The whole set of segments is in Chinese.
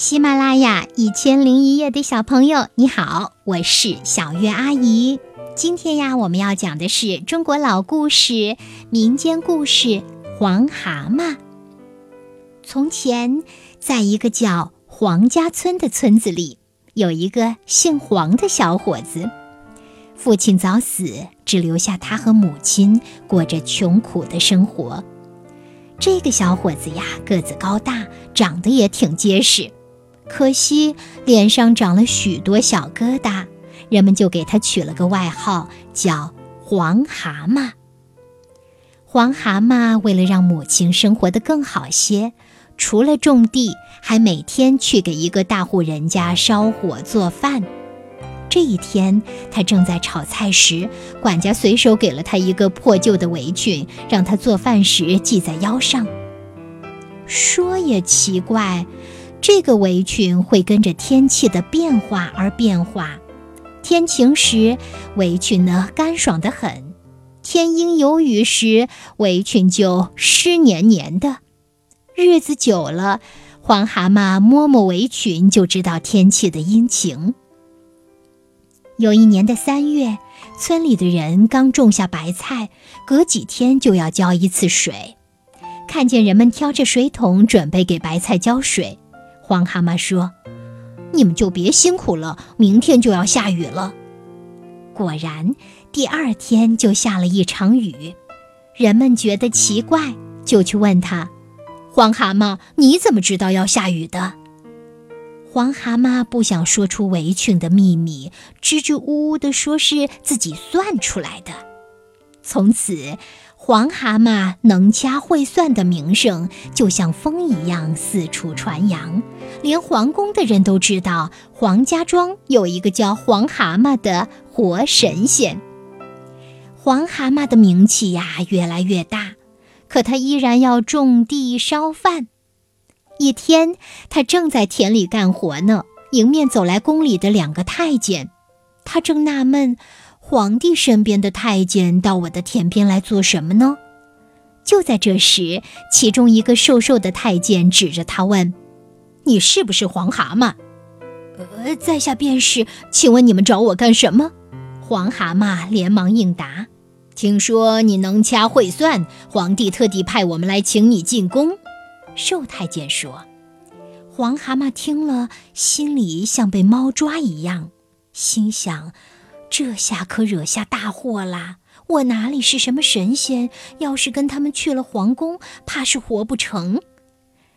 喜马拉雅一千零一夜的小朋友，你好，我是小月阿姨。今天呀，我们要讲的是中国老故事、民间故事《黄蛤蟆》。从前，在一个叫黄家村的村子里，有一个姓黄的小伙子。父亲早死，只留下他和母亲过着穷苦的生活。这个小伙子呀，个子高大，长得也挺结实。可惜脸上长了许多小疙瘩，人们就给他取了个外号，叫黄蛤蟆。黄蛤蟆为了让母亲生活得更好些，除了种地，还每天去给一个大户人家烧火做饭。这一天，他正在炒菜时，管家随手给了他一个破旧的围裙，让他做饭时系在腰上。说也奇怪。这个围裙会跟着天气的变化而变化，天晴时围裙呢干爽得很，天阴有雨时围裙就湿黏黏的。日子久了，黄蛤蟆摸摸围裙就知道天气的阴晴。有一年的三月，村里的人刚种下白菜，隔几天就要浇一次水，看见人们挑着水桶准备给白菜浇水。黄蛤蟆说：“你们就别辛苦了，明天就要下雨了。”果然，第二天就下了一场雨。人们觉得奇怪，就去问他：“黄蛤蟆，你怎么知道要下雨的？”黄蛤蟆不想说出围裙的秘密，支支吾吾地说是自己算出来的。从此。黄蛤蟆能掐会算的名声就像风一样四处传扬，连皇宫的人都知道黄家庄有一个叫黄蛤蟆的活神仙。黄蛤蟆的名气呀越来越大，可他依然要种地烧饭。一天，他正在田里干活呢，迎面走来宫里的两个太监，他正纳闷。皇帝身边的太监到我的田边来做什么呢？就在这时，其中一个瘦瘦的太监指着他问：“你是不是黄蛤蟆？”“呃，在下便是。”“请问你们找我干什么？”黄蛤蟆连忙应答：“听说你能掐会算，皇帝特地派我们来请你进宫。”瘦太监说。黄蛤蟆听了，心里像被猫抓一样，心想。这下可惹下大祸啦！我哪里是什么神仙？要是跟他们去了皇宫，怕是活不成。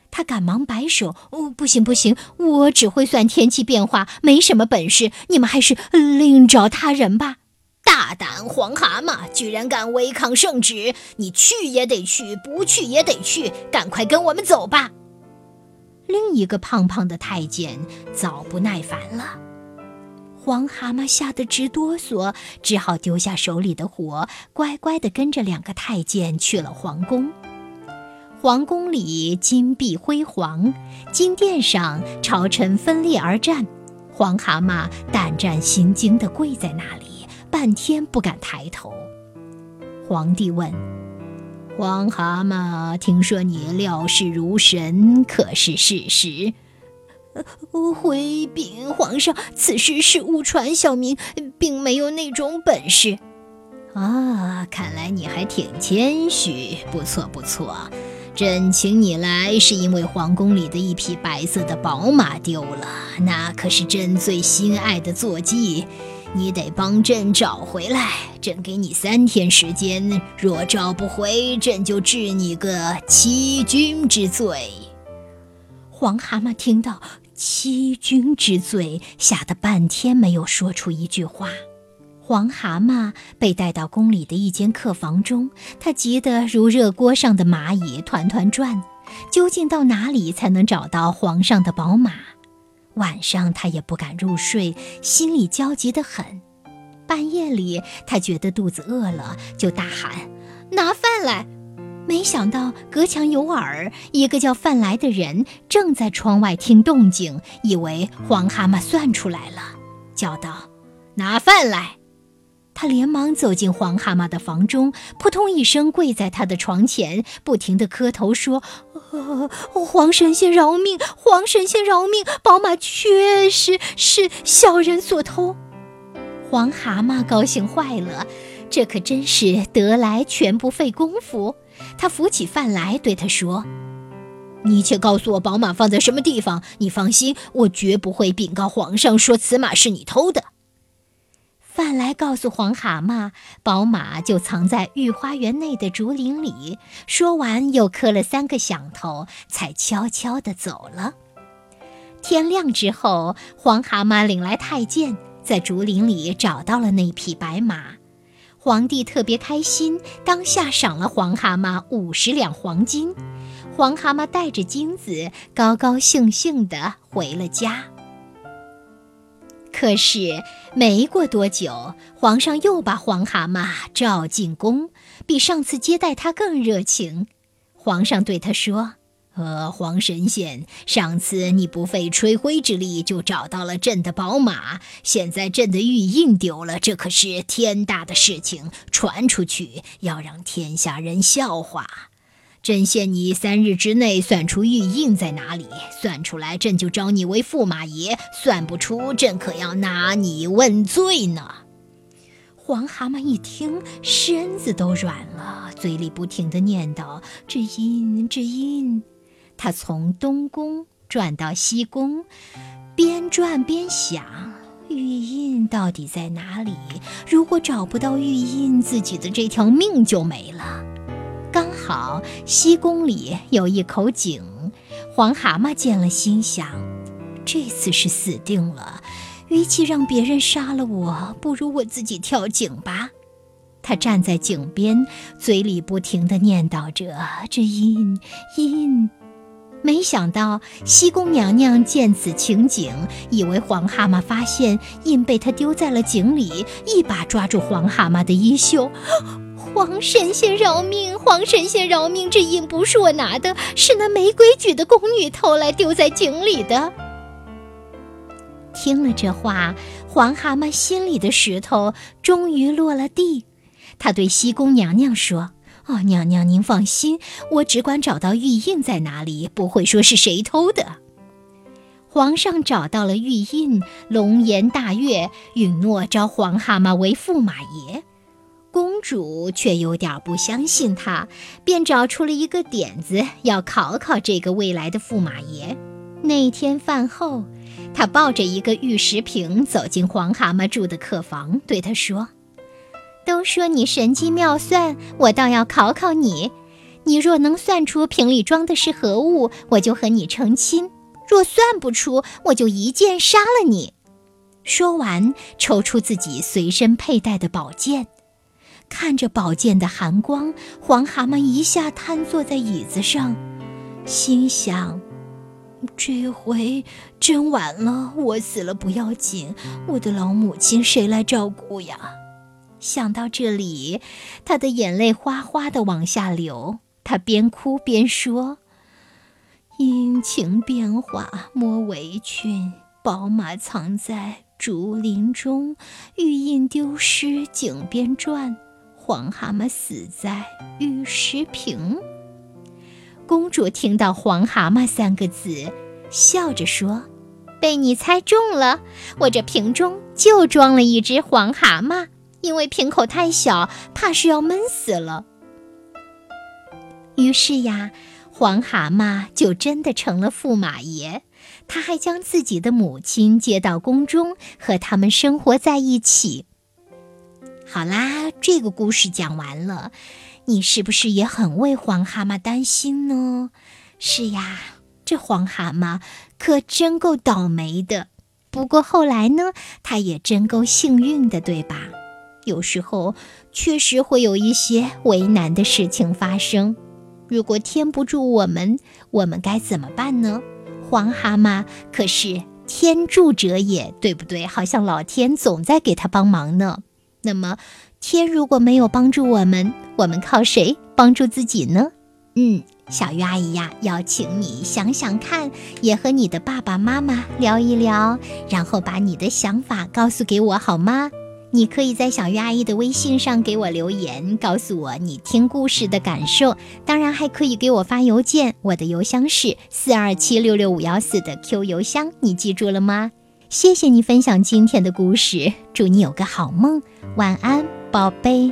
他赶忙摆手：“哦，不行不行，我只会算天气变化，没什么本事。你们还是另找他人吧。”大胆黄蛤蟆，居然敢违抗圣旨！你去也得去，不去也得去，赶快跟我们走吧！另一个胖胖的太监早不耐烦了。黄蛤蟆吓得直哆嗦，只好丢下手里的活，乖乖地跟着两个太监去了皇宫。皇宫里金碧辉煌，金殿上朝臣分列而战。黄蛤蟆胆战心惊地跪在那里，半天不敢抬头。皇帝问：“黄蛤蟆，听说你料事如神，可是事实？”回禀皇上，此事是误传，小民并没有那种本事。啊，看来你还挺谦虚，不错不错。朕请你来，是因为皇宫里的一匹白色的宝马丢了，那可是朕最心爱的坐骑，你得帮朕找回来。朕给你三天时间，若找不回，朕就治你个欺君之罪。黄蛤蟆听到。欺君之罪，吓得半天没有说出一句话。黄蛤蟆被带到宫里的一间客房中，他急得如热锅上的蚂蚁，团团转。究竟到哪里才能找到皇上的宝马？晚上他也不敢入睡，心里焦急得很。半夜里，他觉得肚子饿了，就大喊：“拿饭来！”没想到隔墙有耳，一个叫范来的人正在窗外听动静，以为黄蛤蟆算出来了，叫道：“拿饭来！”他连忙走进黄蛤蟆的房中，扑通一声跪在他的床前，不停地磕头说：“呃，黄神仙饶命！黄神仙饶命！宝马确实是小人所偷。黄蛤蟆高兴坏了，这可真是得来全不费工夫。他扶起饭来，对他说：“你且告诉我宝马放在什么地方。你放心，我绝不会禀告皇上说此马是你偷的。”饭来告诉黄蛤蟆，宝马就藏在御花园内的竹林里。说完，又磕了三个响头，才悄悄地走了。天亮之后，黄蛤蟆领来太监，在竹林里找到了那匹白马。皇帝特别开心，当下赏了黄蛤蟆五十两黄金。黄蛤蟆带着金子，高高兴兴地回了家。可是没过多久，皇上又把黄蛤蟆召进宫，比上次接待他更热情。皇上对他说：“呃，黄神仙，上次你不费吹灰之力就找到了朕的宝马，现在朕的玉印丢了，这可是天大的事情，传出去要让天下人笑话。”朕限你三日之内算出玉印在哪里，算出来朕就招你为驸马爷；算不出，朕可要拿你问罪呢。黄蛤蟆一听，身子都软了，嘴里不停地念叨：“这印，这印。”他从东宫转到西宫，边转边想：玉印到底在哪里？如果找不到玉印，自己的这条命就没了。刚好西宫里有一口井，黄蛤蟆见了，心想：这次是死定了。与其让别人杀了我，不如我自己跳井吧。他站在井边，嘴里不停地念叨着：“这印印。”没想到西宫娘娘见此情景，以为黄蛤蟆发现印被他丢在了井里，一把抓住黄蛤蟆的衣袖。黄神仙饶命！黄神仙饶命！这印不是我拿的，是那没规矩的宫女偷来丢在井里的。听了这话，黄蛤蟆心里的石头终于落了地。他对西宫娘娘说：“哦，娘娘您放心，我只管找到玉印在哪里，不会说是谁偷的。”皇上找到了玉印，龙颜大悦，允诺招黄蛤蟆为驸马爷。公主却有点不相信他，便找出了一个点子，要考考这个未来的驸马爷。那天饭后，他抱着一个玉石瓶走进黄蛤蟆住的客房，对他说：“都说你神机妙算，我倒要考考你。你若能算出瓶里装的是何物，我就和你成亲；若算不出，我就一剑杀了你。”说完，抽出自己随身佩戴的宝剑。看着宝剑的寒光，黄蛤蟆一下瘫坐在椅子上，心想：这回真完了。我死了不要紧，我的老母亲谁来照顾呀？想到这里，他的眼泪哗哗地往下流。他边哭边说：“阴晴变化莫围裙，宝马藏在竹林中，玉印丢失井边转。”黄蛤蟆死在玉石瓶。公主听到“黄蛤蟆”三个字，笑着说：“被你猜中了，我这瓶中就装了一只黄蛤蟆，因为瓶口太小，怕是要闷死了。”于是呀，黄蛤蟆就真的成了驸马爷。他还将自己的母亲接到宫中，和他们生活在一起。好啦，这个故事讲完了，你是不是也很为黄蛤蟆担心呢？是呀，这黄蛤蟆可真够倒霉的。不过后来呢，他也真够幸运的，对吧？有时候确实会有一些为难的事情发生。如果天不助我们，我们该怎么办呢？黄蛤蟆可是天助者也，对不对？好像老天总在给他帮忙呢。那么，天如果没有帮助我们，我们靠谁帮助自己呢？嗯，小鱼阿姨呀，要请你想想看，也和你的爸爸妈妈聊一聊，然后把你的想法告诉给我好吗？你可以在小鱼阿姨的微信上给我留言，告诉我你听故事的感受。当然，还可以给我发邮件，我的邮箱是四二七六六五幺四的 Q 邮箱，你记住了吗？谢谢你分享今天的故事，祝你有个好梦，晚安，宝贝。